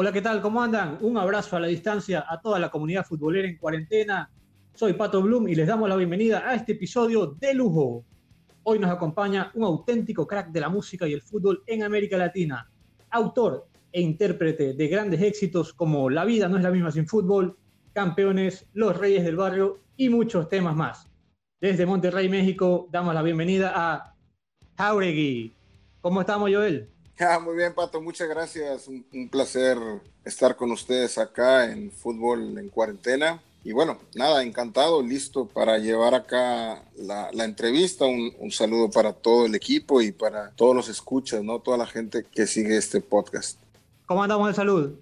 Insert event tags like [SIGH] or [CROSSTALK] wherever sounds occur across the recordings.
Hola, ¿qué tal? ¿Cómo andan? Un abrazo a la distancia a toda la comunidad futbolera en cuarentena. Soy Pato Bloom y les damos la bienvenida a este episodio de lujo. Hoy nos acompaña un auténtico crack de la música y el fútbol en América Latina, autor e intérprete de grandes éxitos como La vida no es la misma sin fútbol, Campeones, Los Reyes del Barrio y muchos temas más. Desde Monterrey, México, damos la bienvenida a Jauregui. ¿Cómo estamos, Joel? [LAUGHS] Ah, muy bien, Pato, muchas gracias. Un, placer estar con ustedes acá en Fútbol en Cuarentena. Y bueno, nada, encantado, listo para llevar acá la, entrevista. Un, un, saludo para todo el equipo y para todos los escuchas, ¿no? Toda la gente que sigue este podcast. ¿Cómo andamos de salud?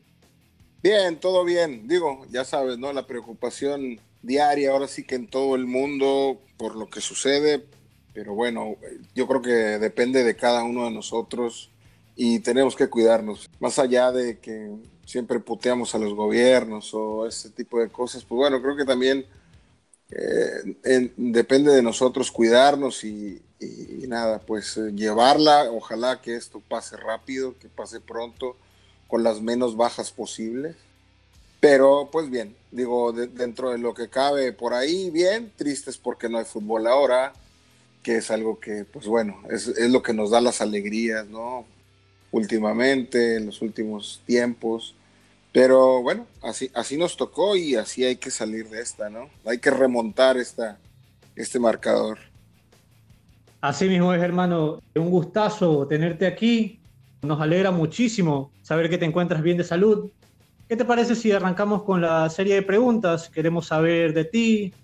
Bien, todo bien. Digo, ya sabes, ¿no? La preocupación diaria, ahora sí que en todo el mundo, por lo que sucede. Pero bueno, yo creo que depende de cada uno de nosotros y tenemos que cuidarnos. Más allá de que siempre puteamos a los gobiernos o ese tipo de cosas, pues bueno, creo que también eh, depende de nosotros cuidarnos y, nada, pues eh, llevarla, ojalá que esto pase rápido, que pase pronto, con las menos bajas posibles. Pero pues bien, digo, dentro de lo que cabe por ahí, bien, tristes porque no hay fútbol ahora, que es algo que, pues bueno, es, es lo que nos da las alegrías, ¿no? Últimamente, en los últimos tiempos. Pero bueno, así, así nos tocó y así hay que salir de esta, ¿no? Hay que remontar esta, este marcador. Así mismo es, hermano. Un gustazo tenerte aquí. Nos alegra muchísimo saber que te encuentras bien de salud. ¿Qué te parece si arrancamos con la serie de preguntas? Queremos saber de ti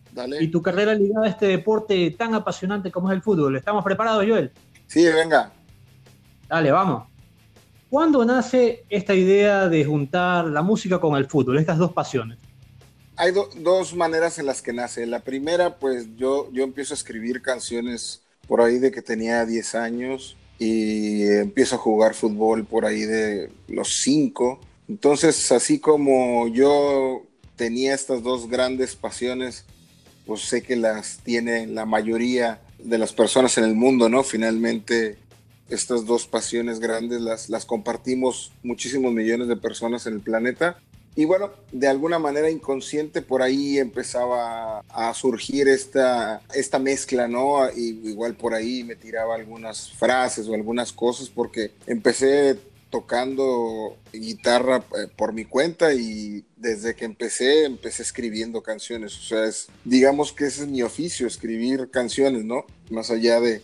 y tu carrera ligada a este deporte tan apasionante como es el fútbol. ¿Estamos preparados, Joel? Sí, venga. Dale, vamos. ¿Cuándo nace esta idea de juntar la música con el fútbol, estas dos pasiones? Hay dos maneras en las que nace. La primera, pues yo, yo empiezo a escribir canciones por ahí de que tenía 10 años y empiezo a jugar fútbol por ahí de los 5. Entonces, así como yo tenía estas dos grandes pasiones, pues sé que las tiene la mayoría de las personas en el mundo, ¿no? Finalmente, estas dos pasiones grandes las, las compartimos muchísimos millones de personas en el planeta. Y bueno, de alguna manera inconsciente por ahí empezaba a surgir esta, esta mezcla, ¿no? Y igual por ahí me tiraba algunas frases o algunas cosas porque empecé tocando guitarra eh, por mi cuenta y desde que empecé, empecé escribiendo canciones. O sea, es, digamos que ese es mi oficio, escribir canciones, ¿no? Más allá de,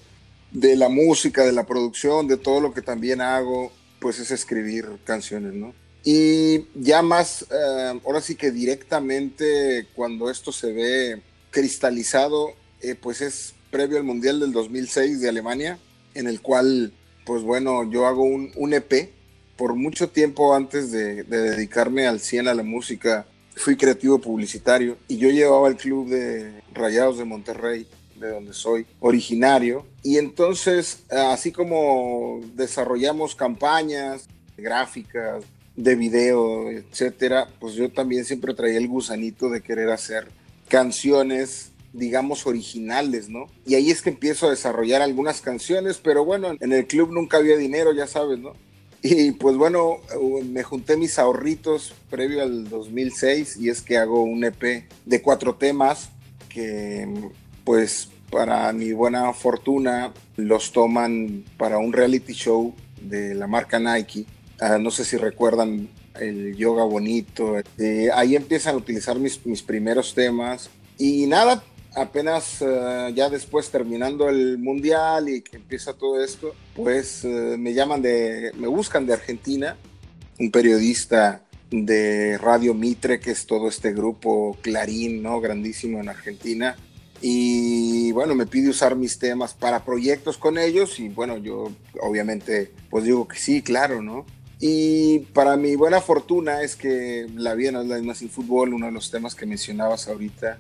de la música, de la producción, de todo lo que también hago, pues es escribir canciones, ¿no? Y ya más, eh, ahora sí que directamente cuando esto se ve cristalizado, eh, pues es previo al Mundial del 2006 de Alemania, en el cual, pues bueno, yo hago un, un EP. Por mucho tiempo antes de, de dedicarme al 100 a la música, fui creativo publicitario y yo llevaba el club de Rayados de Monterrey de donde soy originario. Y entonces, así como desarrollamos campañas gráficas, de video, etcétera, pues yo también siempre traía el gusanito de querer hacer canciones digamos, originales, ¿no? Y ahí es que empiezo a desarrollar algunas canciones, pero bueno, en el club nunca había dinero, ya sabes, ¿no? Y pues bueno, me junté mis ahorritos previo al 2006 y es que hago un EP de cuatro temas que pues para mi buena fortuna los toman para un reality show de la marca Nike. Ah, no sé si recuerdan el yoga bonito. Eh, ahí empiezan a utilizar mis, mis primeros temas. Y nada, apenas ah, ya después terminando el mundial y que empieza todo esto, pues eh, me llaman de, me buscan de Argentina, un periodista de Radio Mitre, que es todo este grupo Clarín, ¿no? Grandísimo en Argentina y bueno, me pide usar mis temas para proyectos con ellos y bueno, yo obviamente pues digo que sí, claro, ¿no? Y para mi buena fortuna es que La vida no es la misma fútbol, uno de los temas que mencionabas ahorita,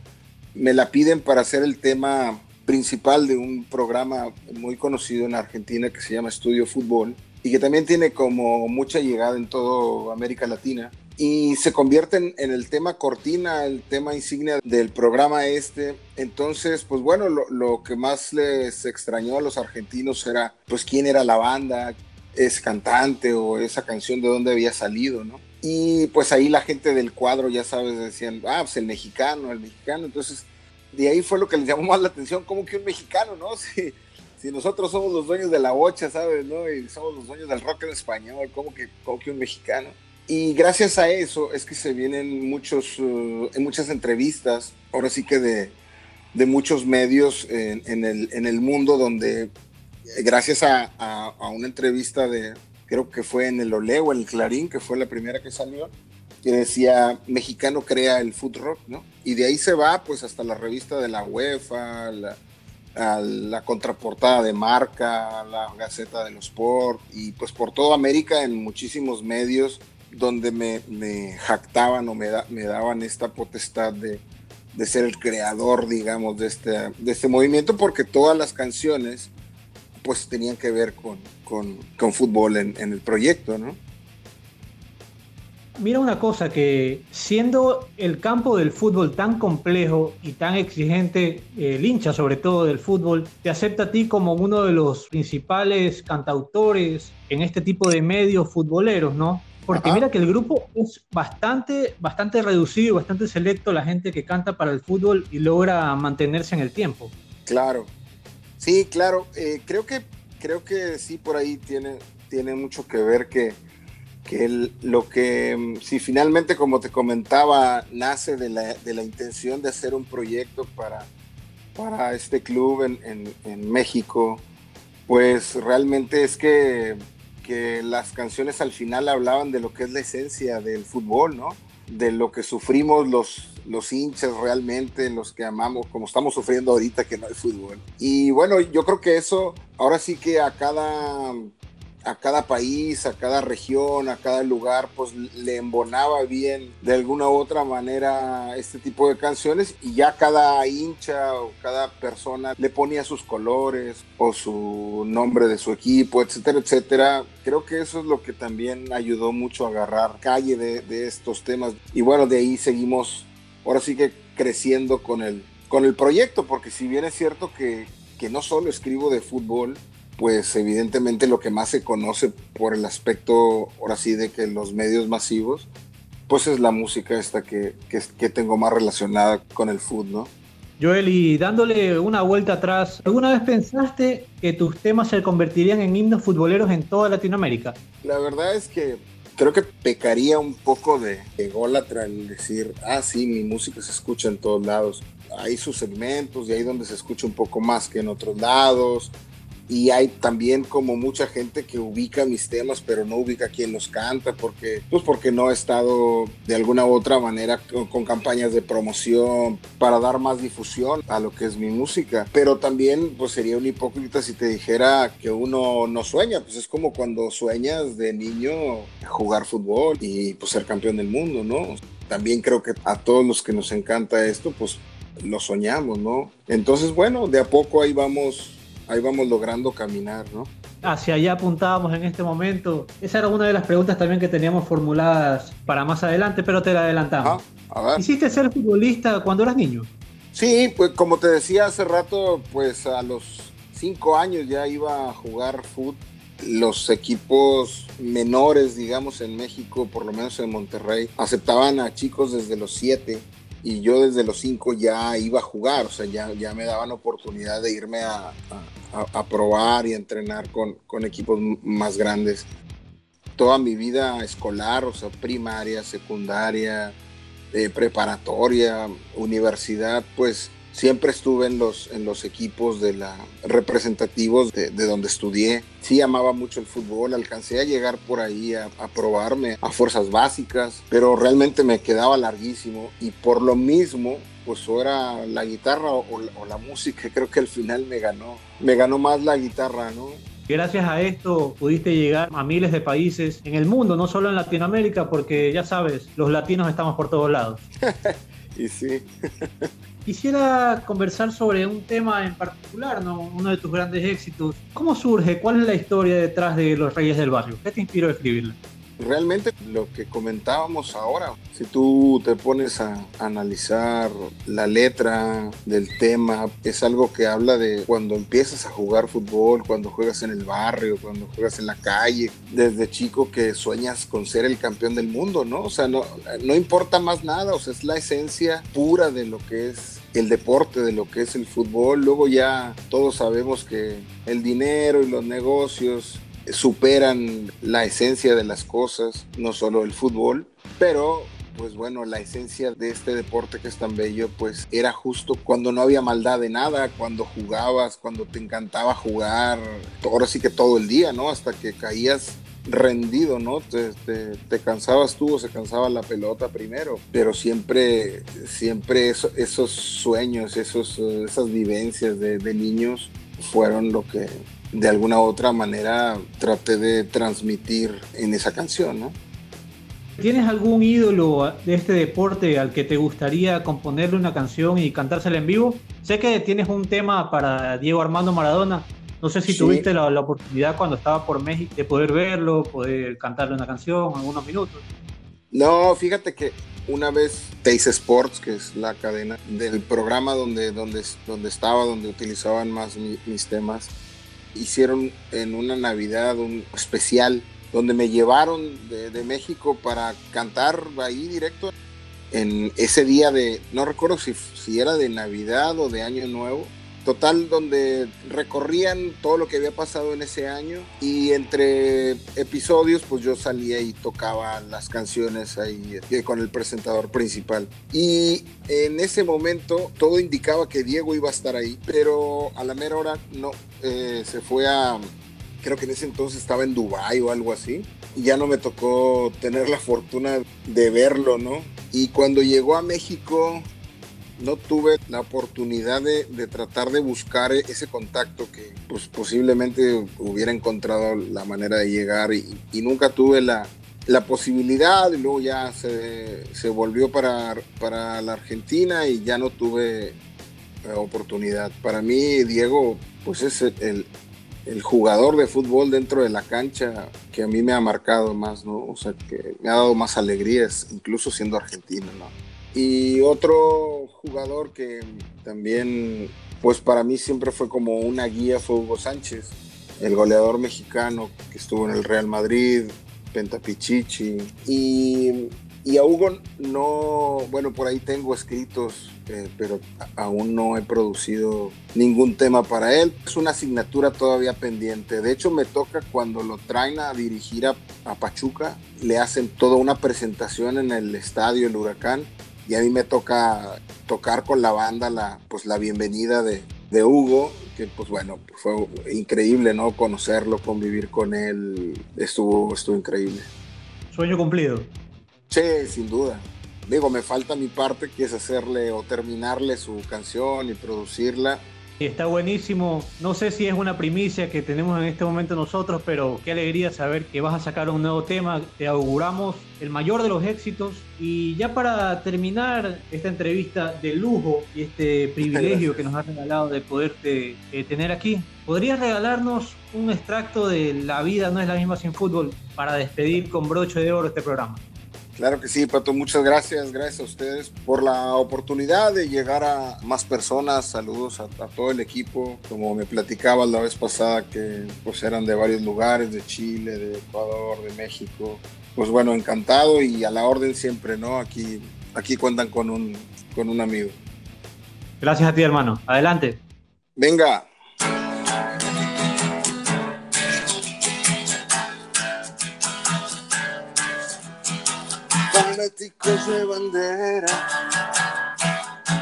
me la piden para hacer el tema principal de un programa muy conocido en Argentina que se llama Estudio Fútbol y que también tiene como mucha llegada en toda América Latina y se convierte en, el tema cortina, el tema insignia del programa este. Entonces, pues bueno, lo, que más les extrañó a los argentinos era, pues, quién era la banda, ese cantante o esa canción de dónde había salido, ¿no? Y pues ahí la gente del cuadro, ya sabes, decían, ah, pues el mexicano, el mexicano. Entonces, de ahí fue lo que les llamó más la atención, como que un mexicano, ¿no? [LAUGHS] Si, si nosotros somos los dueños de la bocha, ¿sabes? ¿no? Y somos los dueños del rock en español, como que, como que un mexicano. Y gracias a eso es que se vienen muchos, uh, muchas entrevistas, ahora sí que de, de muchos medios en, el, en, el, mundo donde, gracias a, a, una entrevista de, creo que fue en el Oleo, en el Clarín, que fue la primera que salió, que decía mexicano crea el food rock, ¿no? Y de ahí se va pues hasta la revista de la UEFA, la, la contraportada de Marca, la Gaceta de los Sport y pues por toda América en muchísimos medios donde me, jactaban o me, da, me, daban esta potestad de, de, ser el creador, digamos, de este, de este movimiento porque todas las canciones pues tenían que ver con, con, con fútbol en el proyecto, ¿no? Mira una cosa, que siendo el campo del fútbol tan complejo y tan exigente, el hincha sobre todo del fútbol, te acepta a ti como uno de los principales cantautores en este tipo de medios futboleros, ¿no? Porque Ajá. mira que el grupo es bastante, bastante reducido, bastante selecto la gente que canta para el fútbol y logra mantenerse en el tiempo. Claro, sí, claro. Eh, creo, que, creo que sí, por ahí tiene, tiene mucho que ver que que el, lo que, si finalmente, como te comentaba, nace de la, de la intención de hacer un proyecto para, para este club en, en, en, México, pues realmente es que, que las canciones al final hablaban de lo que es la esencia del fútbol, ¿no? De lo que sufrimos los, los hinchas realmente, los que amamos, como estamos sufriendo ahorita que no hay fútbol. Y bueno, yo creo que eso, ahora sí que a cada a cada país, a cada región, a cada lugar, pues le embonaba bien de alguna u otra manera este tipo de canciones y ya cada hincha o cada persona le ponía sus colores o su nombre de su equipo, etcétera, etcétera. Creo que eso es lo que también ayudó mucho a agarrar calle de, de estos temas y bueno, de ahí seguimos, ahora sí que creciendo con el, con el proyecto, porque si bien es cierto que, que no solo escribo de fútbol, pues evidentemente lo que más se conoce por el aspecto, ahora sí, de que los medios masivos, pues es la música esta que, que, que tengo más relacionada con el fútbol, ¿no? Joel, y dándole una vuelta atrás, ¿alguna vez pensaste que tus temas se convertirían en himnos futboleros en toda Latinoamérica? La verdad es que creo que pecaría un poco de ególatra el decir, ah, sí, mi música se escucha en todos lados. Hay sus segmentos y ahí donde se escucha un poco más que en otros lados y hay también como mucha gente que ubica mis temas pero no ubica quién los canta porque pues porque no he estado de alguna u otra manera con, con, campañas de promoción para dar más difusión a lo que es mi música. Pero también pues sería un hipócrita si te dijera que uno no sueña. Pues es como cuando sueñas de niño jugar fútbol y pues ser campeón del mundo no también creo que a todos los que nos encanta esto pues lo soñamos no entonces bueno de a poco ahí vamos ahí vamos logrando caminar, ¿no? Hacia allá apuntábamos en este momento. Esa era una de las preguntas también que teníamos formuladas para más adelante, pero te la adelantamos. Ah, ¿Hiciste ser futbolista cuando eras niño? Sí, pues como te decía hace rato, pues a los cinco años ya iba a jugar fútbol. Los equipos menores, digamos, en México, por lo menos en Monterrey, aceptaban a chicos desde los siete y yo desde los cinco ya iba a jugar, o sea, ya, ya me daban oportunidad de irme a, a, a probar y entrenar con, con, equipos más grandes. Toda mi vida escolar, o sea, primaria, secundaria, eh, preparatoria, universidad, pues siempre estuve en los, en los equipos de la, representativos de, de, donde estudié. Sí amaba mucho el fútbol, alcancé a llegar por ahí a, a, probarme a fuerzas básicas, pero realmente me quedaba larguísimo y por lo mismo, pues o era la guitarra o, o la música, [LAUGHS] creo que al final me ganó, me ganó más la guitarra, ¿no? Gracias a esto pudiste llegar a miles de países en el mundo, no solo en Latinoamérica, porque ya sabes, los latinos estamos por todos lados. [LAUGHS] y sí. [LAUGHS] Quisiera conversar sobre un tema en particular, ¿no? uno de tus grandes éxitos. ¿Cómo surge? ¿Cuál es la historia detrás de Los Reyes del Barrio? ¿Qué te inspiró a escribirla? Realmente lo que comentábamos ahora, si tú te pones a analizar la letra del tema, es algo que habla de cuando empiezas a jugar fútbol, cuando juegas en el barrio, cuando juegas en la calle, desde chico que sueñas con ser el campeón del mundo, ¿no? O sea, no, no importa más nada, o sea, es la esencia pura de lo que es el deporte, de lo que es el fútbol. Luego ya todos sabemos que el dinero y los negocios superan la esencia de las cosas, no solo el fútbol, pero pues bueno, la esencia de este deporte que es tan bello, pues era justo cuando no había maldad de nada, cuando jugabas, cuando te encantaba jugar, ahora sí que todo el día, ¿no? Hasta que caías rendido, ¿no? Te, te, cansabas tú o se cansaba la pelota primero, pero siempre, siempre esos sueños, esos, esas vivencias de niños fueron lo que de alguna u otra manera traté de transmitir en esa canción, ¿no? ¿Tienes algún ídolo de este deporte al que te gustaría componerle una canción y cantársela en vivo? Sé que tienes un tema para Diego Armando Maradona. No sé si tuviste la, oportunidad cuando estaba por México de poder verlo, poder cantarle una canción, algunos minutos. No, fíjate que una vez Taste Sports, que es la cadena del programa donde, donde, donde estaba, donde utilizaban más mis temas, hicieron en una Navidad un especial donde me llevaron de, México para cantar ahí directo. En ese día de, no recuerdo si, si era de Navidad o de Año Nuevo, total donde recorrían todo lo que había pasado en ese año y entre episodios pues yo salía y tocaba las canciones ahí eh, con el presentador principal. Y en ese momento todo indicaba que Diego iba a estar ahí pero a la mera hora no eh, se fue a creo que en ese entonces estaba en Dubai o algo así y ya no me tocó tener la fortuna de verlo no y cuando llegó a México no tuve la oportunidad de, tratar de buscar ese contacto que pues, posiblemente hubiera encontrado la manera de llegar y, nunca tuve la, posibilidad y luego ya se, volvió para, para, la Argentina y ya no tuve oportunidad. Para mí Diego pues es el, el, jugador de fútbol dentro de la cancha que a mí me ha marcado más, ¿no? O sea, que me ha dado más alegrías, incluso siendo argentino, ¿no? Y otro jugador que también, pues para mí siempre fue como una guía fue Hugo Sánchez, el goleador mexicano que estuvo en el Real Madrid, Pentapichichi. Y, y a Hugo no, bueno, por ahí tengo escritos, eh, pero aún no he producido ningún tema para él. Es una asignatura todavía pendiente. De hecho, me toca cuando lo traen a dirigir a, a Pachuca, le hacen toda una presentación en el estadio El Huracán y a mí me toca tocar con la banda la, pues, la bienvenida de, de Hugo, que pues bueno, fue increíble, ¿no? Conocerlo, convivir con él, estuvo, estuvo increíble. Sueño cumplido. Sí, sin duda. Digo, me falta mi parte, que es hacerle o terminarle su canción y producirla Está buenísimo. No sé si es una primicia que tenemos en este momento nosotros, pero qué alegría saber que vas a sacar un nuevo tema. Te auguramos el mayor de los éxitos. Y ya para terminar esta entrevista de lujo y este privilegio que nos has regalado de poderte eh, tener aquí, ¿podrías regalarnos un extracto de La vida no es la misma sin fútbol para despedir con broche de oro este programa? Claro que sí, Pato, muchas gracias, gracias a ustedes por la oportunidad de llegar a más personas, saludos a, todo el equipo, como me platicabas la vez pasada que pues eran de varios lugares, de Chile, de Ecuador, de México, pues bueno, encantado y a la orden siempre, ¿no? Aquí, aquí cuentan con un, con un amigo. Gracias a ti, hermano. Adelante. Venga. De bandera,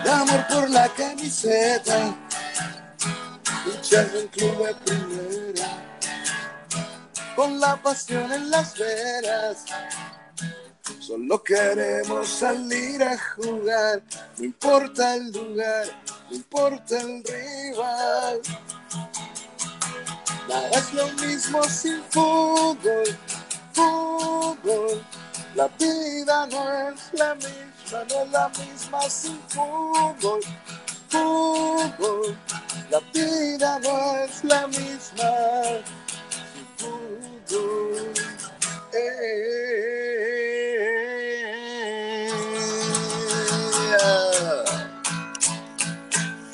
de amor por la camiseta, luchando en club de primera, con la pasión en las venas. Solo queremos salir a jugar, no importa el lugar, no importa el rival. Nada es lo mismo sin fútbol, fútbol. La vida no es la misma, no es la misma sin fútbol, fútbol. La vida no es la misma sin fútbol. Eh, eh, eh,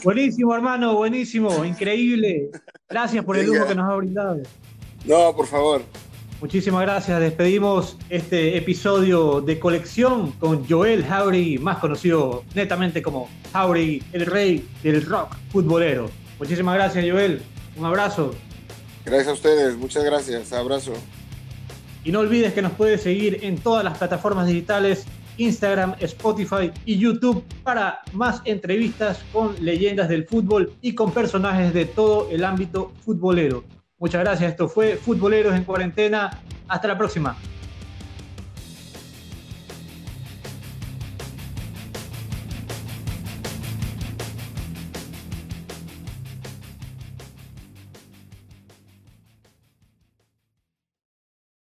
buenísimo, hermano, buenísimo, increíble. Gracias por el humo que nos ha brindado. No, por favor. Muchísimas gracias. Despedimos este episodio de colección con Joel Jauregui, más conocido netamente como Jauregui, el rey del rock futbolero. Muchísimas gracias, Joel. Un abrazo. Gracias a ustedes, muchas gracias. Abrazo. Y no olvides que nos puedes seguir en todas las plataformas digitales, Instagram, Spotify y YouTube para más entrevistas con leyendas del fútbol y con personajes de todo el ámbito futbolero. Muchas gracias, esto fue Futboleros en Cuarentena. Hasta la próxima.